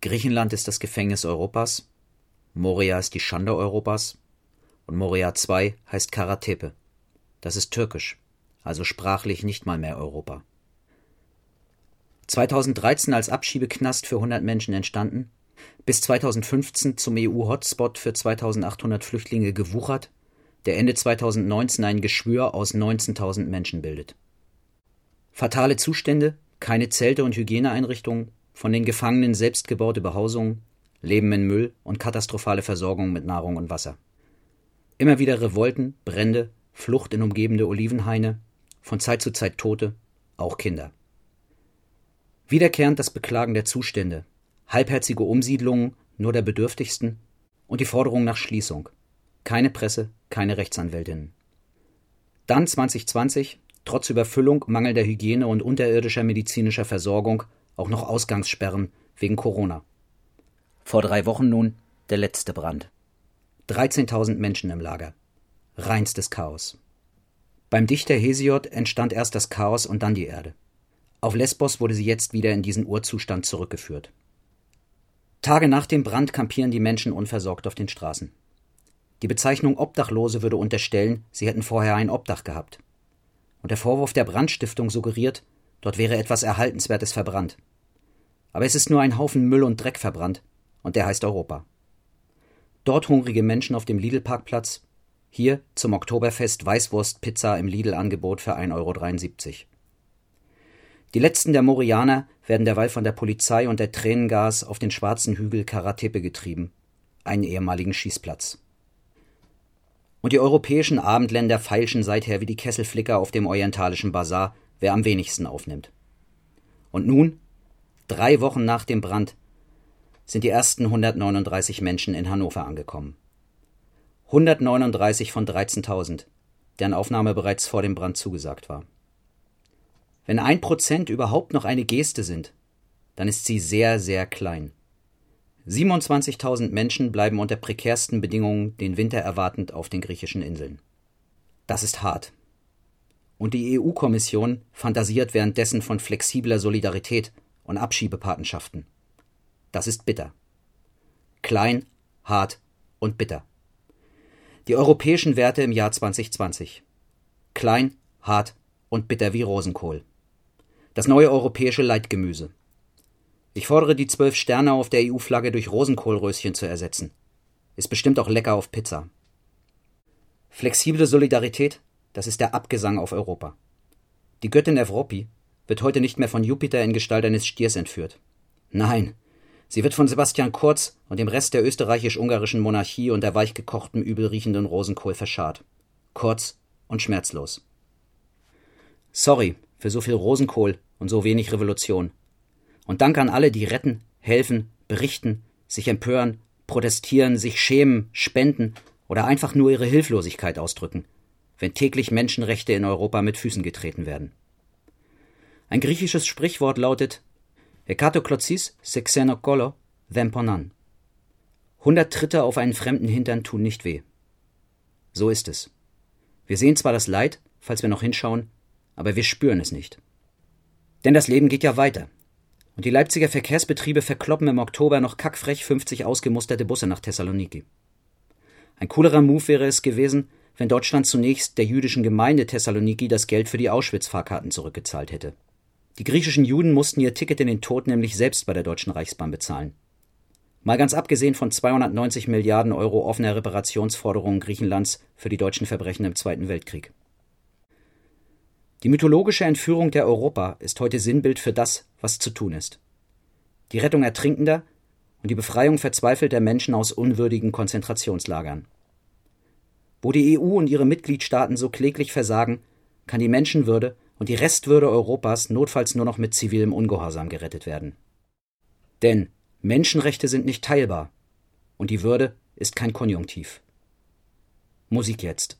Griechenland ist das Gefängnis Europas, Moria ist die Schande Europas und Moria II heißt Karatepe. Das ist türkisch, also sprachlich nicht mal mehr Europa. 2013 als Abschiebeknast für 100 Menschen entstanden, bis 2015 zum EU-Hotspot für 2800 Flüchtlinge gewuchert, der Ende 2019 ein Geschwür aus 19.000 Menschen bildet. Fatale Zustände, keine Zelte und Hygieneeinrichtungen, von den Gefangenen selbst gebaute Behausungen, Leben in Müll und katastrophale Versorgung mit Nahrung und Wasser. Immer wieder Revolten, Brände, Flucht in umgebende Olivenhaine, von Zeit zu Zeit Tote, auch Kinder. Wiederkehrend das Beklagen der Zustände, halbherzige Umsiedlungen nur der Bedürftigsten und die Forderung nach Schließung. Keine Presse, keine Rechtsanwältinnen. Dann 2020, trotz Überfüllung, mangelnder Hygiene und unterirdischer medizinischer Versorgung, auch noch Ausgangssperren wegen Corona. Vor drei Wochen nun der letzte Brand. 13.000 Menschen im Lager. Reinstes Chaos. Beim Dichter Hesiod entstand erst das Chaos und dann die Erde. Auf Lesbos wurde sie jetzt wieder in diesen Urzustand zurückgeführt. Tage nach dem Brand kampieren die Menschen unversorgt auf den Straßen. Die Bezeichnung Obdachlose würde unterstellen, sie hätten vorher ein Obdach gehabt. Und der Vorwurf der Brandstiftung suggeriert, dort wäre etwas Erhaltenswertes verbrannt. Aber es ist nur ein Haufen Müll und Dreck verbrannt, und der heißt Europa. Dort hungrige Menschen auf dem Lidl-Parkplatz, hier zum Oktoberfest Weißwurst-Pizza im Lidl-Angebot für 1,73 Euro. Die letzten der Morianer werden derweil von der Polizei und der Tränengas auf den schwarzen Hügel Karatepe getrieben, einen ehemaligen Schießplatz. Und die europäischen Abendländer feilschen seither wie die Kesselflicker auf dem orientalischen Bazar, wer am wenigsten aufnimmt. Und nun, drei Wochen nach dem Brand, sind die ersten 139 Menschen in Hannover angekommen. 139 von 13.000, deren Aufnahme bereits vor dem Brand zugesagt war. Wenn ein Prozent überhaupt noch eine Geste sind, dann ist sie sehr, sehr klein. 27.000 Menschen bleiben unter prekärsten Bedingungen den Winter erwartend auf den griechischen Inseln. Das ist hart. Und die EU-Kommission fantasiert währenddessen von flexibler Solidarität und Abschiebepatenschaften. Das ist bitter. Klein, hart und bitter. Die europäischen Werte im Jahr 2020. Klein, hart und bitter wie Rosenkohl. Das neue europäische Leitgemüse. Ich fordere die zwölf Sterne auf der EU-Flagge durch Rosenkohlröschen zu ersetzen. Ist bestimmt auch lecker auf Pizza. Flexible Solidarität, das ist der Abgesang auf Europa. Die Göttin Evropi wird heute nicht mehr von Jupiter in Gestalt eines Stiers entführt. Nein, Sie wird von Sebastian Kurz und dem Rest der österreichisch-ungarischen Monarchie und der weichgekochten, übelriechenden Rosenkohl verscharrt. Kurz und schmerzlos. Sorry für so viel Rosenkohl und so wenig Revolution. Und Dank an alle, die retten, helfen, berichten, sich empören, protestieren, sich schämen, spenden oder einfach nur ihre Hilflosigkeit ausdrücken, wenn täglich Menschenrechte in Europa mit Füßen getreten werden. Ein griechisches Sprichwort lautet Hekatoklozis sexenokolo vemponan. Hundert Tritte auf einen fremden Hintern tun nicht weh. So ist es. Wir sehen zwar das Leid, falls wir noch hinschauen, aber wir spüren es nicht. Denn das Leben geht ja weiter. Und die Leipziger Verkehrsbetriebe verkloppen im Oktober noch kackfrech 50 ausgemusterte Busse nach Thessaloniki. Ein coolerer Move wäre es gewesen, wenn Deutschland zunächst der jüdischen Gemeinde Thessaloniki das Geld für die Auschwitz-Fahrkarten zurückgezahlt hätte. Die griechischen Juden mussten ihr Ticket in den Tod nämlich selbst bei der Deutschen Reichsbahn bezahlen. Mal ganz abgesehen von 290 Milliarden Euro offener Reparationsforderungen Griechenlands für die deutschen Verbrechen im Zweiten Weltkrieg. Die mythologische Entführung der Europa ist heute Sinnbild für das, was zu tun ist. Die Rettung Ertrinkender und die Befreiung verzweifelter Menschen aus unwürdigen Konzentrationslagern. Wo die EU und ihre Mitgliedstaaten so kläglich versagen, kann die Menschenwürde und die Restwürde Europas notfalls nur noch mit zivilem Ungehorsam gerettet werden. Denn Menschenrechte sind nicht teilbar und die Würde ist kein Konjunktiv. Musik jetzt.